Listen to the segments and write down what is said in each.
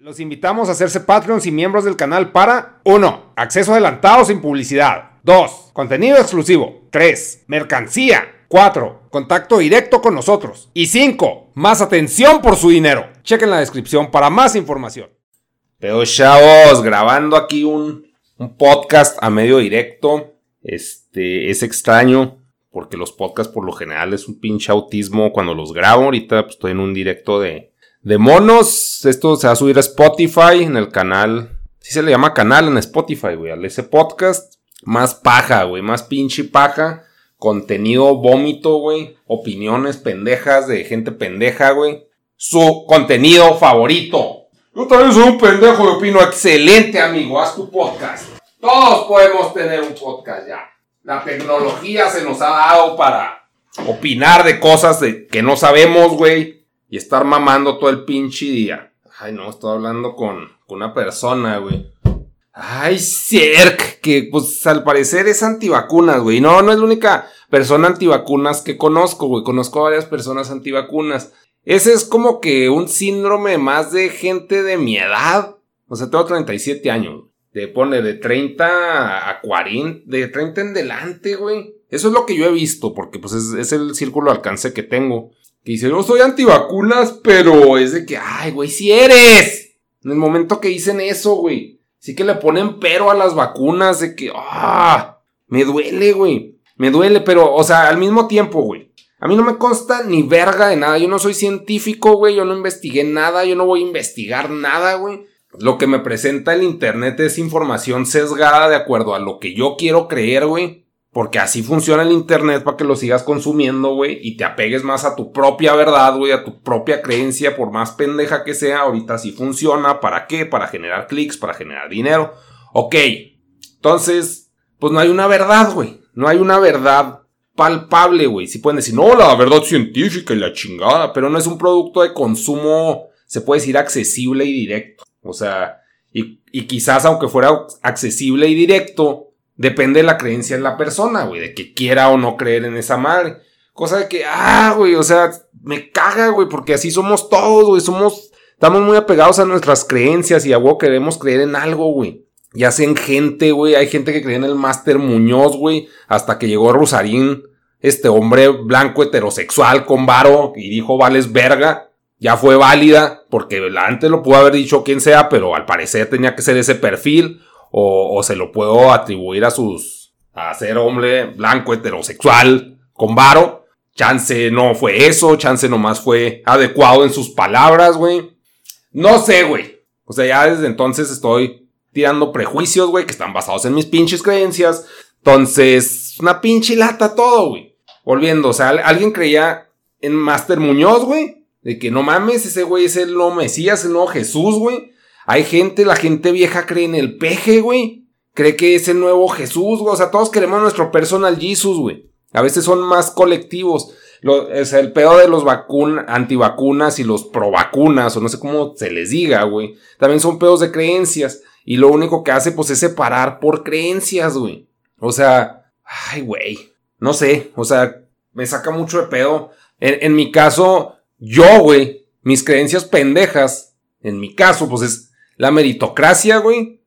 Los invitamos a hacerse Patreons y miembros del canal para 1. Acceso adelantado sin publicidad. 2. Contenido exclusivo. 3. Mercancía. 4. Contacto directo con nosotros. Y 5. Más atención por su dinero. Chequen la descripción para más información. Pero chavos, grabando aquí un, podcast a medio directo. Este es extraño porque los podcasts por lo general es un pinche autismo cuando los grabo. Ahorita pues, estoy en un directo de, de monos. Esto se va a subir a Spotify en el canal. Sí se le llama canal en Spotify, güey. Al ese podcast. Más paja, güey. Más pinche paja. Contenido vómito, güey. Opiniones pendejas de gente pendeja, güey. Su contenido favorito. Yo también soy un pendejo y opino excelente, amigo. Haz tu podcast. Todos podemos tener un podcast ya. La tecnología se nos ha dado para opinar de cosas de, que no sabemos, güey. Y estar mamando todo el pinche día. Ay, no, estoy hablando con, con una persona, güey. Ay, Cerc, que pues al parecer es antivacunas, güey. No, no es la única persona antivacunas que conozco, güey. Conozco a varias personas antivacunas. Ese es como que un síndrome más de gente de mi edad. O sea, tengo 37 años. Te pone de 30 a 40, de 30 en delante, güey. Eso es lo que yo he visto, porque pues es, es el círculo de alcance que tengo. Que dice, yo soy antivacunas, pero es de que, ay, güey, si eres. En el momento que dicen eso, güey. Sí que le ponen pero a las vacunas de que, ah, me duele, güey. Me duele, pero, o sea, al mismo tiempo, güey. A mí no me consta ni verga de nada. Yo no soy científico, güey. Yo no investigué nada. Yo no voy a investigar nada, güey. Lo que me presenta el internet es información sesgada de acuerdo a lo que yo quiero creer, güey. Porque así funciona el internet para que lo sigas consumiendo, güey. Y te apegues más a tu propia verdad, güey. A tu propia creencia, por más pendeja que sea. Ahorita sí funciona. ¿Para qué? Para generar clics, para generar dinero. Ok. Entonces, pues no hay una verdad, güey. No hay una verdad palpable, güey. Si pueden decir, no, la verdad científica y la chingada. Pero no es un producto de consumo, se puede decir, accesible y directo. O sea, y, y quizás aunque fuera accesible y directo, depende de la creencia de la persona, güey, de que quiera o no creer en esa madre. Cosa de que, ah, güey, o sea, me caga, güey, porque así somos todos, güey, somos, estamos muy apegados a nuestras creencias y a huevo queremos creer en algo, güey. Y hacen gente, güey, hay gente que cree en el Máster Muñoz, güey, hasta que llegó Rosarín, este hombre blanco heterosexual con varo, y dijo, vales verga, ya fue válida, porque antes lo pudo haber dicho quien sea, pero al parecer tenía que ser ese perfil, o, o se lo puedo atribuir a sus, a ser hombre blanco heterosexual con varo. Chance no fue eso, chance nomás fue adecuado en sus palabras, güey. No sé, güey. O sea, ya desde entonces estoy tirando prejuicios, güey, que están basados en mis pinches creencias. Entonces, una pinche lata todo, güey. Volviendo, o sea, alguien creía en Master Muñoz, güey. De que no mames, ese güey es el nuevo Mesías, el nuevo Jesús, güey. Hay gente, la gente vieja cree en el peje, güey. Cree que es el nuevo Jesús, güey. O sea, todos queremos nuestro personal Jesus, güey. A veces son más colectivos. Es el pedo de los vacun antivacunas y los provacunas, o no sé cómo se les diga, güey. También son pedos de creencias. Y lo único que hace, pues, es separar por creencias, güey. O sea, ay, güey. No sé, o sea, me saca mucho de pedo. En, en mi caso, yo, güey, mis creencias pendejas, en mi caso, pues es la meritocracia, güey.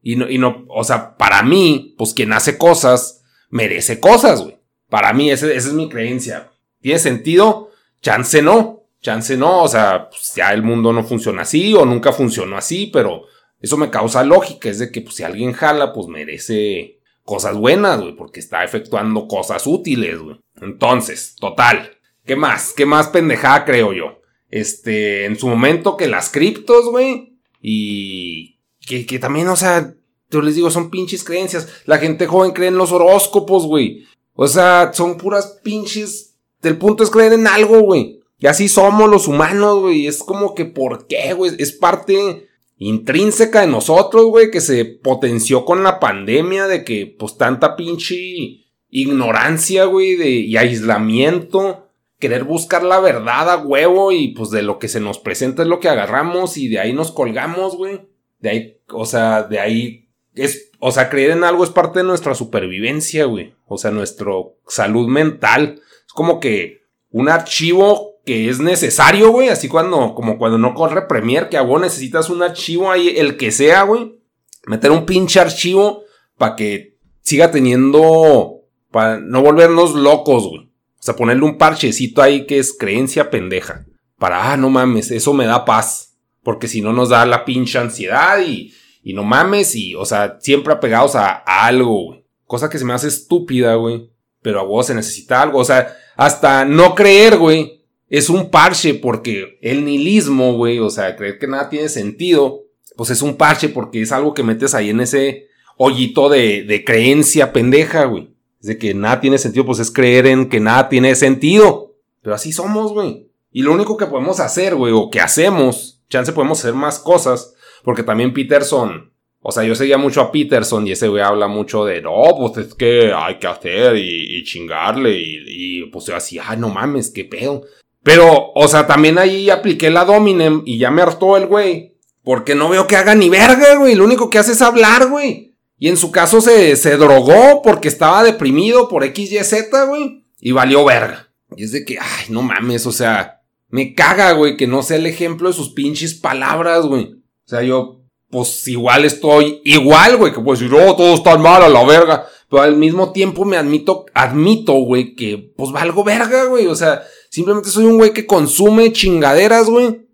Y no, y no, o sea, para mí, pues quien hace cosas, merece cosas, güey. Para mí, esa es mi creencia. ¿Tiene sentido? Chance no. Chance no. O sea, pues ya el mundo no funciona así o nunca funcionó así, pero eso me causa lógica. Es de que pues, si alguien jala, pues merece cosas buenas, güey, porque está efectuando cosas útiles, güey. Entonces, total. ¿Qué más? ¿Qué más pendejada creo yo? Este, en su momento que las criptos, güey, y que, que también, o sea, yo les digo, son pinches creencias. La gente joven cree en los horóscopos, güey. O sea, son puras pinches. El punto es creer en algo, güey. Y así somos los humanos, güey. Es como que, ¿por qué, güey? Es parte intrínseca de nosotros, güey, que se potenció con la pandemia de que, pues, tanta pinche ignorancia, güey, de, y aislamiento querer buscar la verdad a huevo y pues de lo que se nos presenta es lo que agarramos y de ahí nos colgamos, güey. De ahí, o sea, de ahí es, o sea, creer en algo es parte de nuestra supervivencia, güey. O sea, nuestra salud mental. Es como que un archivo que es necesario, güey. Así cuando, como cuando no corre Premiere, que a vos necesitas un archivo ahí, el que sea, güey. Meter un pinche archivo para que siga teniendo, para no volvernos locos, güey. Sea, ponerle un parchecito ahí que es creencia pendeja. Para, ah, no mames, eso me da paz. Porque si no nos da la pinche ansiedad y, y no mames y, o sea, siempre apegados a, a algo, güey. Cosa que se me hace estúpida, güey. Pero a vos se necesita algo. O sea, hasta no creer, güey. Es un parche porque el nihilismo, güey, o sea, creer que nada tiene sentido, pues es un parche porque es algo que metes ahí en ese hoyito de, de creencia pendeja, güey. Es de que nada tiene sentido, pues es creer en que nada tiene sentido. Pero así somos, güey. Y lo único que podemos hacer, güey, o que hacemos, chance podemos hacer más cosas, porque también Peterson, o sea, yo seguía mucho a Peterson y ese güey habla mucho de, no, pues es que hay que hacer y, chingarle y, y, pues yo así, ay, no mames, qué pedo. Pero, o sea, también ahí apliqué la Dominem y ya me hartó el güey. Porque no veo que haga ni verga, güey. Lo único que hace es hablar, güey. Y en su caso se, se drogó porque estaba deprimido por XYZ, güey. Y valió verga. Y es de que, ay, no mames, o sea, me caga, güey, que no sea el ejemplo de sus pinches palabras, güey. O sea, yo, pues igual estoy igual, güey, que pues decir, oh, todo está mal a la verga. Pero al mismo tiempo me admito, admito, güey, que pues valgo verga, güey. O sea, simplemente soy un güey que consume chingaderas, güey.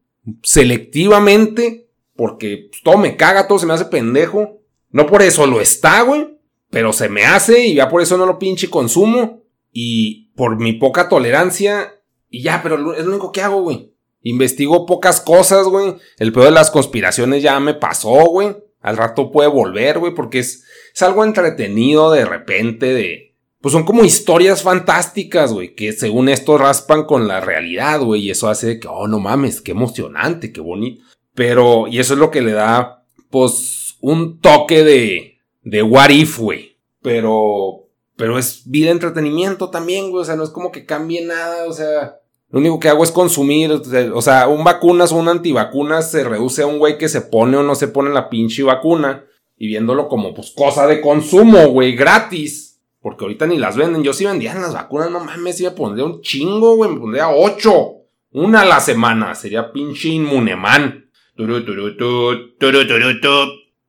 Selectivamente. Porque pues, todo me caga, todo se me hace pendejo. No por eso lo está, güey. Pero se me hace y ya por eso no lo pinche consumo. Y por mi poca tolerancia. Y ya, pero es lo único que hago, güey. Investigo pocas cosas, güey. El peor de las conspiraciones ya me pasó, güey. Al rato puede volver, güey, porque es, es algo entretenido de repente, de... Pues son como historias fantásticas, güey, que según esto raspan con la realidad, güey, y eso hace que, oh, no mames, qué emocionante, qué bonito. Pero, y eso es lo que le da, pues, un toque de, de what if, güey. Pero, pero es vida entretenimiento también, güey. O sea, no es como que cambie nada, o sea. Lo único que hago es consumir, o sea, un vacunas o un antivacunas se reduce a un güey que se pone o no se pone la pinche vacuna y viéndolo como pues cosa de consumo, güey, gratis. Porque ahorita ni las venden. Yo sí vendía las vacunas, no mames, sí me pondría un chingo, güey, me pondría ocho. Una a la semana, sería pinche inmuneman.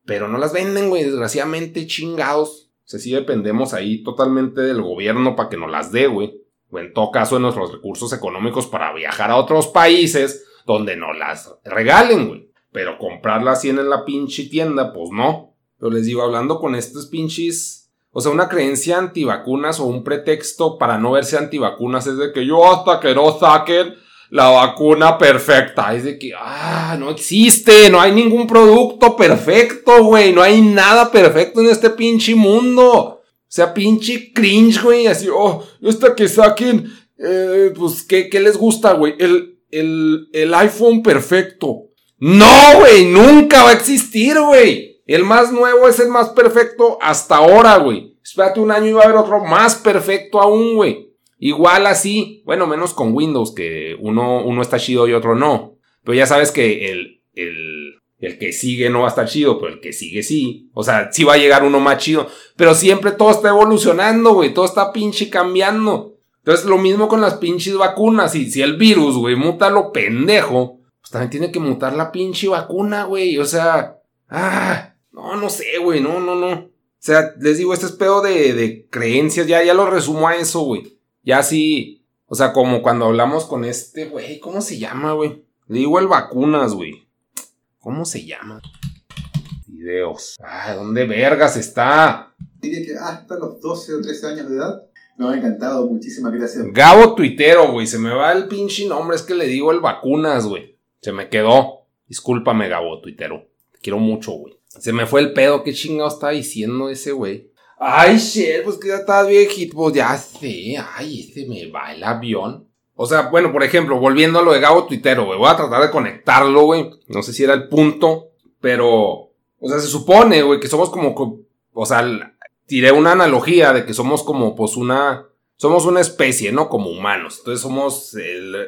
Pero no las venden, güey, desgraciadamente, chingados. O sea, sí dependemos ahí totalmente del gobierno para que nos las dé, güey. O en todo caso, de nuestros recursos económicos para viajar a otros países donde no las regalen, güey. Pero comprarlas así en la pinche tienda, pues no. Pero les digo, hablando con estos pinches. O sea, una creencia antivacunas o un pretexto para no verse antivacunas es de que yo hasta que no saquen la vacuna perfecta. Es de que, ah, no existe, no hay ningún producto perfecto, güey. No hay nada perfecto en este pinche mundo. O sea, pinche cringe, güey. Así, oh, hasta que saquen, eh, pues, ¿qué, ¿qué, les gusta, güey? El, el, el iPhone perfecto. No, güey, nunca va a existir, güey. El más nuevo es el más perfecto hasta ahora, güey. Espérate un año y va a haber otro más perfecto aún, güey. Igual así, bueno, menos con Windows, que uno, uno está chido y otro no. Pero ya sabes que el, el, el que sigue no va a estar chido, pero el que sigue sí. O sea, sí va a llegar uno más chido. Pero siempre todo está evolucionando, güey. Todo está pinche cambiando. Entonces, lo mismo con las pinches vacunas. Y si el virus, güey, muta lo pendejo, pues también tiene que mutar la pinche vacuna, güey. O sea, ah, no, no sé, güey, no, no, no. O sea, les digo, este es pedo de, de creencias. Ya, ya lo resumo a eso, güey. Ya sí, o sea, como cuando hablamos con este, güey, ¿cómo se llama, güey? Le digo el vacunas, güey. ¿Cómo se llama? Videos. Ah, ¿dónde vergas está? Diría que hasta los 12 o 13 años de edad. Me ha encantado, muchísimas gracias. Gabo Tuitero, güey. Se me va el pinche nombre, es que le digo el vacunas, güey. Se me quedó. Discúlpame, Gabo Tuitero. Te quiero mucho, güey. Se me fue el pedo. ¿Qué chingado está diciendo ese güey? Ay, shit, pues que ya estás viejito, pues ya sé. Ay, ese me va el avión. O sea, bueno, por ejemplo, volviendo a lo de Gabo Tuitero, güey. Voy a tratar de conectarlo, güey. No sé si era el punto, pero. O sea, se supone, güey, que somos como. O sea, tiré una analogía de que somos como, pues, una. Somos una especie, ¿no? Como humanos. Entonces somos.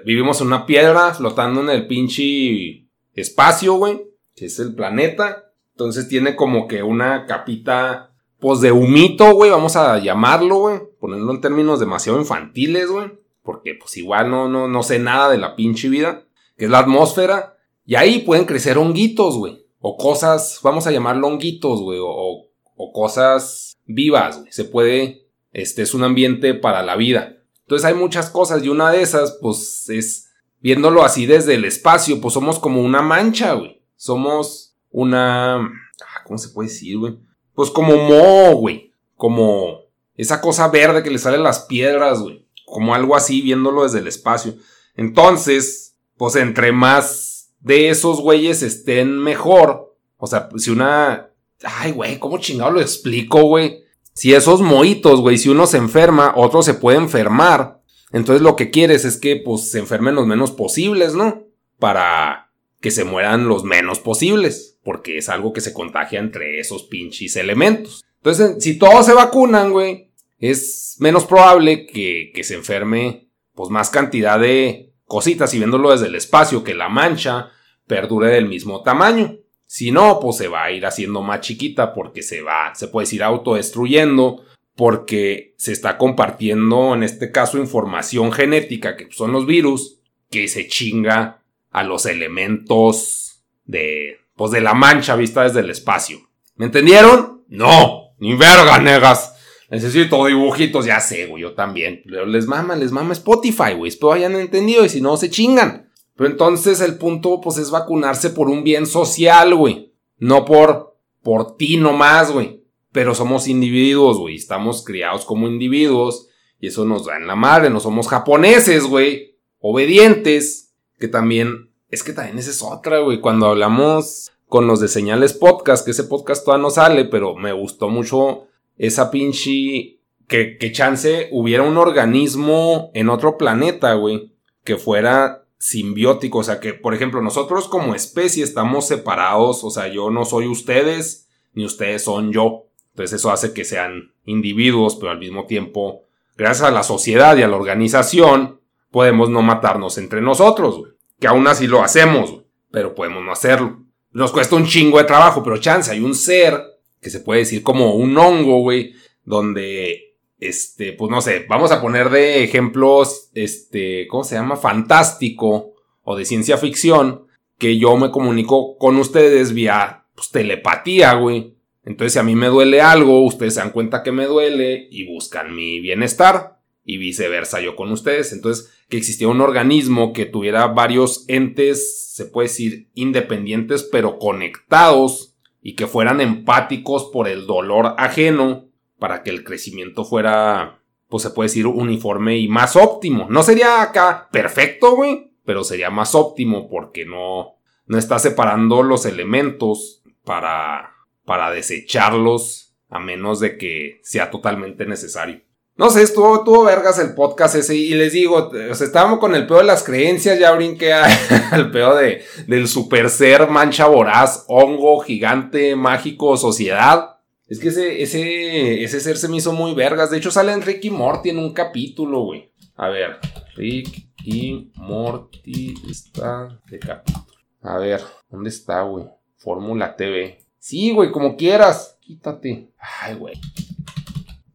vivimos en una piedra flotando en el pinche espacio, güey. Que es el planeta. Entonces tiene como que una capita pues de humito, güey, vamos a llamarlo, güey, ponerlo en términos demasiado infantiles, güey, porque pues igual no, no, no sé nada de la pinche vida, que es la atmósfera, y ahí pueden crecer honguitos, güey, o cosas, vamos a llamarlo honguitos, güey, o, o cosas vivas, güey, se puede, este es un ambiente para la vida. Entonces hay muchas cosas y una de esas, pues es, viéndolo así desde el espacio, pues somos como una mancha, güey, somos una, ah, ¿cómo se puede decir, güey? Pues como mo, güey, como esa cosa verde que le sale a las piedras, güey como algo así, viéndolo desde el espacio. Entonces, pues entre más de esos güeyes estén mejor, o sea, si una... Ay, güey, ¿cómo chingado lo explico, güey? Si esos moitos, güey, si uno se enferma, otro se puede enfermar. Entonces lo que quieres es que, pues, se enfermen los menos posibles, ¿no? Para que se mueran los menos posibles. Porque es algo que se contagia entre esos pinches elementos. Entonces, si todos se vacunan, güey, es menos probable que, que se enferme pues más cantidad de cositas y viéndolo desde el espacio que la mancha perdure del mismo tamaño. Si no, pues se va a ir haciendo más chiquita porque se va, se puede ir autodestruyendo porque se está compartiendo en este caso información genética que son los virus que se chinga a los elementos de pues de la mancha vista desde el espacio. ¿Me entendieron? No, ni verga, negas. Necesito dibujitos, ya sé, güey, yo también. Pero les mama, les mama Spotify, güey. Espero hayan entendido y si no, se chingan. Pero entonces el punto, pues, es vacunarse por un bien social, güey. No por, por ti nomás, güey. Pero somos individuos, güey. Estamos criados como individuos. Y eso nos da en la madre. No somos japoneses, güey. Obedientes. Que también, es que también esa es otra, güey. Cuando hablamos con los de señales podcast, que ese podcast todavía no sale, pero me gustó mucho esa pinche... Que, que chance hubiera un organismo en otro planeta, güey, que fuera simbiótico, o sea que, por ejemplo, nosotros como especie estamos separados, o sea, yo no soy ustedes, ni ustedes son yo. Entonces eso hace que sean individuos, pero al mismo tiempo, gracias a la sociedad y a la organización, podemos no matarnos entre nosotros, güey. Que aún así lo hacemos, güey, pero podemos no hacerlo. Nos cuesta un chingo de trabajo, pero chance, hay un ser que se puede decir como un hongo, güey, donde, este, pues no sé, vamos a poner de ejemplos, este, ¿cómo se llama? Fantástico o de ciencia ficción, que yo me comunico con ustedes vía, pues, telepatía, güey. Entonces, si a mí me duele algo, ustedes se dan cuenta que me duele y buscan mi bienestar y viceversa yo con ustedes. Entonces, que existía un organismo que tuviera varios entes, se puede decir, independientes pero conectados y que fueran empáticos por el dolor ajeno para que el crecimiento fuera, pues se puede decir, uniforme y más óptimo. No sería acá perfecto, güey, pero sería más óptimo porque no, no está separando los elementos para, para desecharlos a menos de que sea totalmente necesario. No sé, estuvo, tuvo vergas el podcast ese y les digo, o estábamos con el peor de las creencias, ya brinqué al peor de, del super ser, mancha voraz, hongo, gigante, mágico, sociedad. Es que ese, ese, ese ser se me hizo muy vergas. De hecho, sale en Rick y Morty en un capítulo, güey. A ver, Rick y Morty está de capítulo. A ver, ¿dónde está, güey? Fórmula TV. Sí, güey, como quieras. Quítate. Ay, güey.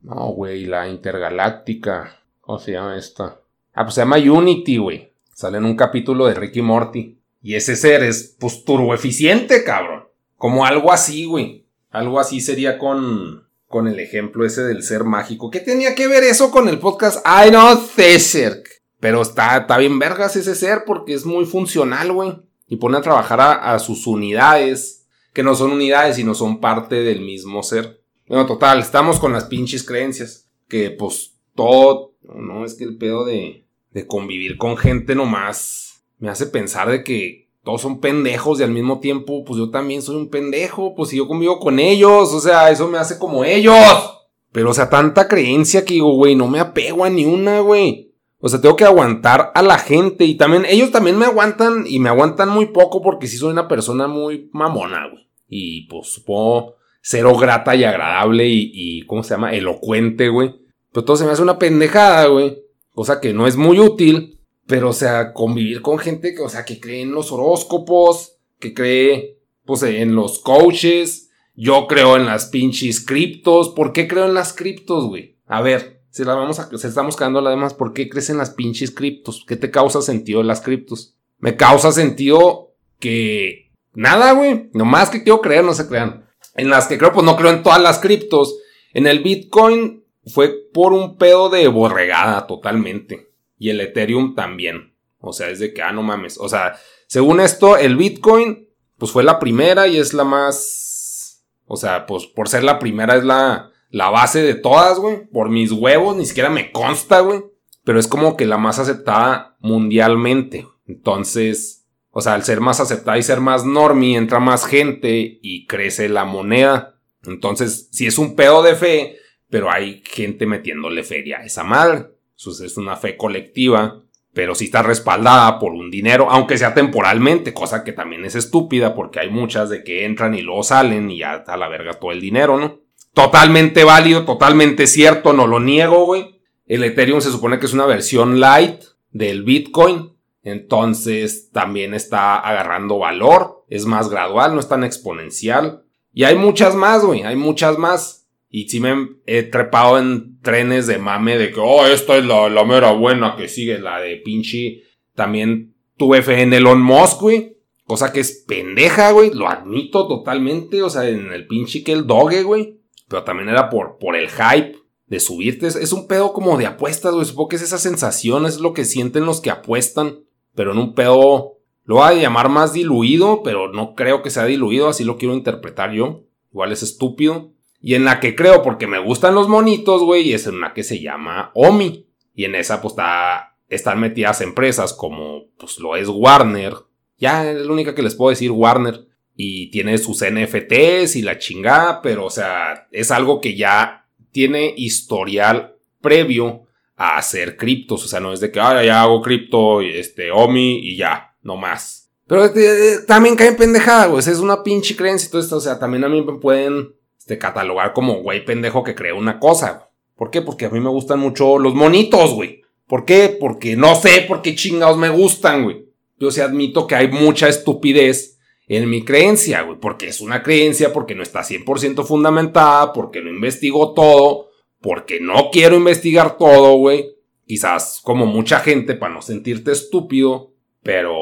No, güey, la intergaláctica. ¿Cómo se llama esta? Ah, pues se llama Unity, güey. Sale en un capítulo de Ricky Morty. Y ese ser es, pues, turboeficiente, cabrón. Como algo así, güey. Algo así sería con, con el ejemplo ese del ser mágico. ¿Qué tenía que ver eso con el podcast? Ay, no sé, Pero está, está bien vergas ese ser porque es muy funcional, güey. Y pone a trabajar a, a sus unidades, que no son unidades, sino son parte del mismo ser. Bueno, total, estamos con las pinches creencias. Que pues todo, no, es que el pedo de, de convivir con gente nomás me hace pensar de que todos son pendejos y al mismo tiempo, pues yo también soy un pendejo, pues si yo convivo con ellos, o sea, eso me hace como ellos. Pero, o sea, tanta creencia que digo, güey, no me apego a ni una, güey. O sea, tengo que aguantar a la gente y también, ellos también me aguantan y me aguantan muy poco porque sí soy una persona muy mamona, güey. Y pues supongo cero grata y agradable y, y ¿cómo se llama? Elocuente, güey. Pero todo se me hace una pendejada, güey. Cosa que no es muy útil. Pero, o sea, convivir con gente que, o sea, que cree en los horóscopos, que cree, pues, en los coaches. Yo creo en las pinches criptos. ¿Por qué creo en las criptos, güey? A ver, Se la vamos a, se estamos quedando la demás. ¿Por qué crecen las pinches criptos? ¿Qué te causa sentido las criptos? Me causa sentido que nada, güey. Nomás que quiero creer, no se crean. En las que creo, pues no creo en todas las criptos. En el Bitcoin fue por un pedo de borregada totalmente. Y el Ethereum también. O sea, es de que, ah, no mames. O sea, según esto, el Bitcoin, pues fue la primera y es la más. O sea, pues por ser la primera es la, la base de todas, güey. Por mis huevos, ni siquiera me consta, güey. Pero es como que la más aceptada mundialmente. Entonces, o sea, al ser más aceptada y ser más normie, entra más gente y crece la moneda. Entonces, si es un pedo de fe, pero hay gente metiéndole feria a esa madre. Entonces es una fe colectiva, pero si está respaldada por un dinero, aunque sea temporalmente, cosa que también es estúpida porque hay muchas de que entran y luego salen y ya a la verga todo el dinero, ¿no? Totalmente válido, totalmente cierto, no lo niego, güey. El Ethereum se supone que es una versión light del Bitcoin, entonces también está agarrando valor, es más gradual, no es tan exponencial. Y hay muchas más, güey, hay muchas más. Y sí me he trepado en trenes de mame de que, oh, esta es la, la mera buena que sigue, la de pinche. También tuve fe en Elon Musk, güey. Cosa que es pendeja, güey. Lo admito totalmente. O sea, en el pinche que el doge, güey. Pero también era por, por el hype de subirte. Es, un pedo como de apuestas, güey. Supongo que es esa sensación, es lo que sienten los que apuestan. Pero en un pedo. Lo voy a llamar más diluido, pero no creo que sea diluido, así lo quiero interpretar yo. Igual es estúpido. Y en la que creo, porque me gustan los monitos, güey, es en una que se llama Omi. Y en esa, pues, está, están metidas empresas como, pues, lo es Warner. Ya es la única que les puedo decir, Warner. Y tiene sus NFTs y la chingada, pero, o sea, es algo que ya tiene historial previo a hacer criptos. O sea, no es de que, ahora ya hago cripto, este, Omi y ya, no más. Pero este, también caen pendejada, güey. Es una pinche creencia y todo esto. O sea, también a mí me pueden este, catalogar como güey pendejo que cree una cosa. ¿Por qué? Porque a mí me gustan mucho los monitos, güey. ¿Por qué? Porque no sé por qué chingados me gustan, güey. Yo sí admito que hay mucha estupidez en mi creencia, güey. Porque es una creencia, porque no está 100% fundamentada, porque no investigo todo, porque no quiero investigar todo, güey. Quizás como mucha gente para no sentirte estúpido, pero...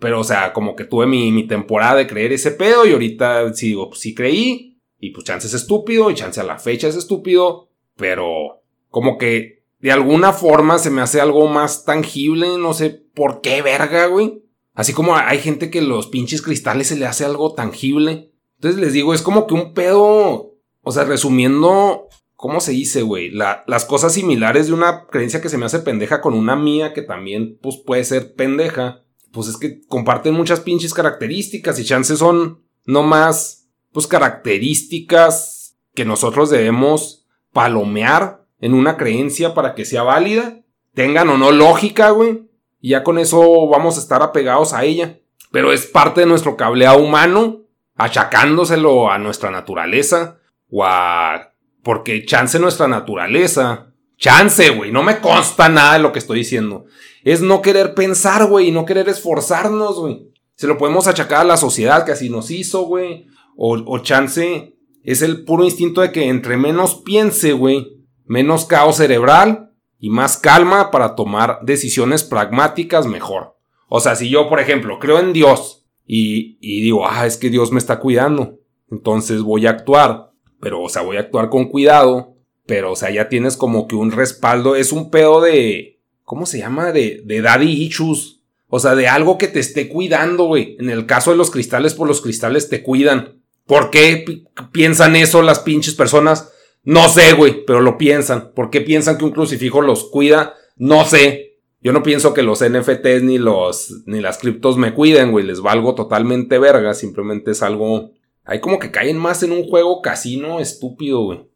Pero, o sea, como que tuve mi, mi temporada de creer ese pedo y ahorita sí digo, pues sí creí, y pues chance es estúpido y chance a la fecha es estúpido, pero como que de alguna forma se me hace algo más tangible, no sé por qué verga, güey. Así como hay gente que los pinches cristales se le hace algo tangible. Entonces les digo, es como que un pedo, o sea, resumiendo, ¿cómo se dice, güey? las cosas similares de una creencia que se me hace pendeja con una mía que también, pues, puede ser pendeja. Pues es que comparten muchas pinches características y chances son no más pues características que nosotros debemos palomear en una creencia para que sea válida, tengan o no lógica, güey. Y ya con eso vamos a estar apegados a ella. Pero es parte de nuestro cableado humano, achacándoselo a nuestra naturaleza o a... Porque chance nuestra naturaleza. Chance, güey. No me consta nada de lo que estoy diciendo. Es no querer pensar, güey, y no querer esforzarnos, güey. Se lo podemos achacar a la sociedad que así nos hizo, güey. O, chance es el puro instinto de que entre menos piense, güey, menos caos cerebral y más calma para tomar decisiones pragmáticas mejor. O sea, si yo, por ejemplo, creo en Dios y, y digo, ah, es que Dios me está cuidando, entonces voy a actuar, pero, o sea, voy a actuar con cuidado, pero, o sea, ya tienes como que un respaldo, es un pedo de, ¿cómo se llama? De, de daddy issues. O sea, de algo que te esté cuidando, güey. En el caso de los cristales, pues los cristales te cuidan. ¿Por qué piensan eso las pinches personas? No sé, güey, pero lo piensan. ¿Por qué piensan que un crucifijo los cuida? No sé. Yo no pienso que los NFTs ni los ni las criptos me cuiden, güey. Les valgo totalmente verga. Simplemente es algo. Hay como que caen más en un juego casino estúpido, güey.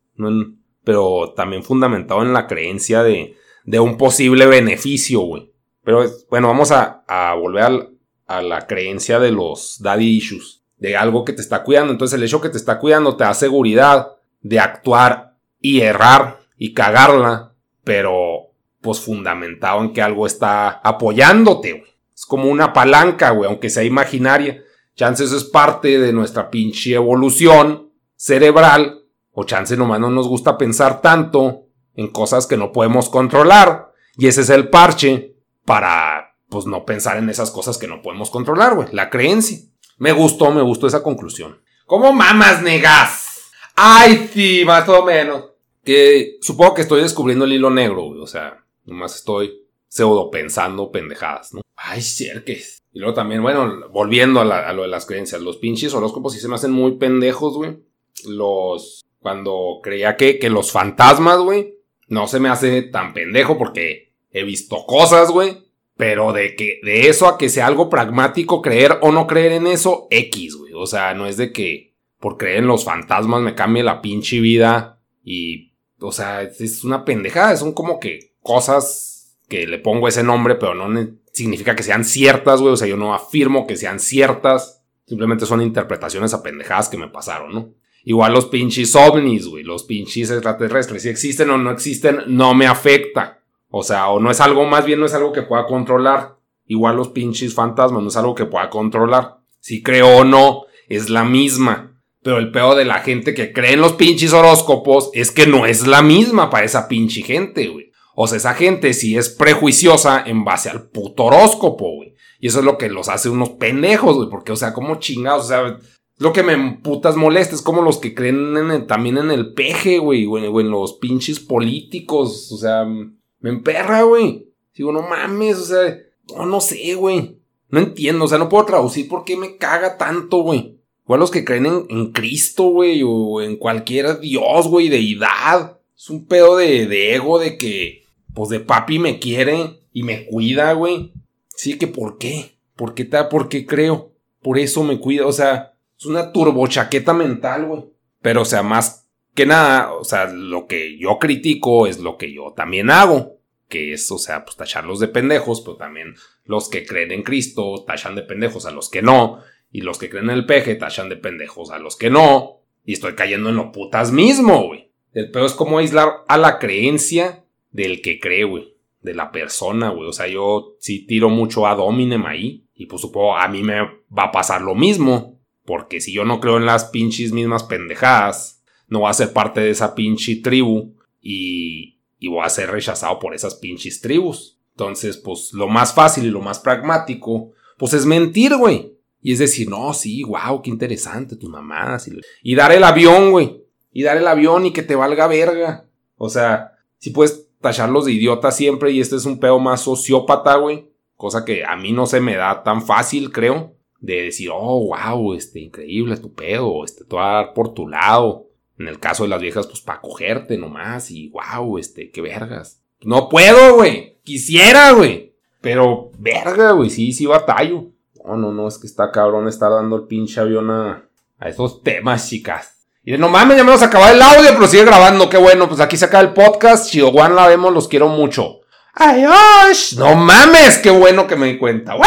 pero también fundamentado en la creencia de, un posible beneficio, güey. Pero bueno, vamos a, volver a la creencia de los daddy issues de algo que te está cuidando. Entonces el hecho que te está cuidando te da seguridad de actuar y errar y cagarla, pero pues fundamentado en que algo está apoyándote, Es como una palanca, güey, aunque sea imaginaria. Chances es parte de nuestra pinche evolución cerebral, o chance nomás no nos gusta pensar tanto, en cosas que no podemos controlar. Y ese es el parche para, pues, no pensar en esas cosas que no podemos controlar, güey. La creencia. Me gustó, me gustó esa conclusión. ¿Cómo mamas, negas? Ay, sí, más o menos. Que supongo que estoy descubriendo el hilo negro, güey. O sea, nomás estoy pseudo pensando pendejadas, ¿no? Ay, cerques. Y luego también, bueno, volviendo a, lo de las creencias, los pinches horóscopos sí se me hacen muy pendejos, güey. Los. Cuando creía que, que los fantasmas, güey, no se me hace tan pendejo porque he visto cosas, güey. Pero de que, de eso a que sea algo pragmático, creer o no creer en eso, X, güey. O sea, no es de que por creer en los fantasmas me cambie la pinche vida. Y, o sea, es una pendejada. Son como que cosas que le pongo ese nombre, pero no significa que sean ciertas, güey. O sea, yo no afirmo que sean ciertas. Simplemente son interpretaciones a pendejadas que me pasaron, ¿no? Igual los pinches ovnis, güey. Los pinches extraterrestres. Si existen o no existen, no me afecta. O sea, o no es algo, más bien no es algo que pueda controlar. Igual los pinches fantasmas no es algo que pueda controlar. Si creo o no, es la misma. Pero el peor de la gente que cree en los pinches horóscopos es que no es la misma para esa pinche gente, güey. O sea, esa gente sí es prejuiciosa en base al puto horóscopo, güey. Y eso es lo que los hace unos pendejos, güey. Porque, o sea, como chingados, o sea, lo que me putas molesta es como los que creen también en el peje, güey, o en los pinches políticos. O sea, me emperra, güey. Digo, no mames, o sea, no, no sé, güey. No entiendo, o sea, no puedo traducir por qué me caga tanto, güey. O los que creen en, Cristo, güey, o en cualquier Dios, güey, deidad. Es un pedo de, de ego de que, pues de papi me quiere y me cuida, güey. Sí, que por qué. ¿Por qué, ta, ¿Por qué creo? Por eso me cuida, o sea, es una turbochaqueta mental, güey. Pero, o sea, más que nada, o sea, lo que yo critico es lo que yo también hago, que es, o sea, pues tacharlos de pendejos, pero también los que creen en Cristo tachan de pendejos a los que no, y los que creen en el peje tachan de pendejos a los que no, y estoy cayendo en lo putas mismo, güey. El peor es como aislar a la creencia del que cree, güey, de la persona, güey. O sea, yo sí tiro mucho a Dominem ahí, y pues supongo a mí me va a pasar lo mismo, porque si yo no creo en las pinches mismas pendejadas, no voy a ser parte de esa pinche tribu y, y voy a ser rechazado por esas pinches tribus. Entonces, pues lo más fácil y lo más pragmático, pues es mentir, güey. Y es decir, no, sí, wow, qué interesante tu mamá. Y dar el avión, güey. Y dar el avión y que te valga verga. O sea, si puedes tacharlos de idiota siempre y este es un pedo más sociópata, güey. Cosa que a mí no se me da tan fácil, creo. De decir, oh, wow, este, increíble tu pedo, este, tú a dar por tu lado. En el caso de las viejas, pues para cogerte nomás y wow, este, qué vergas. No puedo, güey. Quisiera, güey. Pero, verga, güey, sí, sí batallo. No, no, no, es que está cabrón estar dando el pinche avión a, a esos temas, chicas. Y no mames, ya me vamos a acabar el audio, pero sigue grabando, qué bueno. Pues aquí se acaba el podcast. Juan la vemos, los quiero mucho. Ay, No mames, qué bueno que me di cuenta.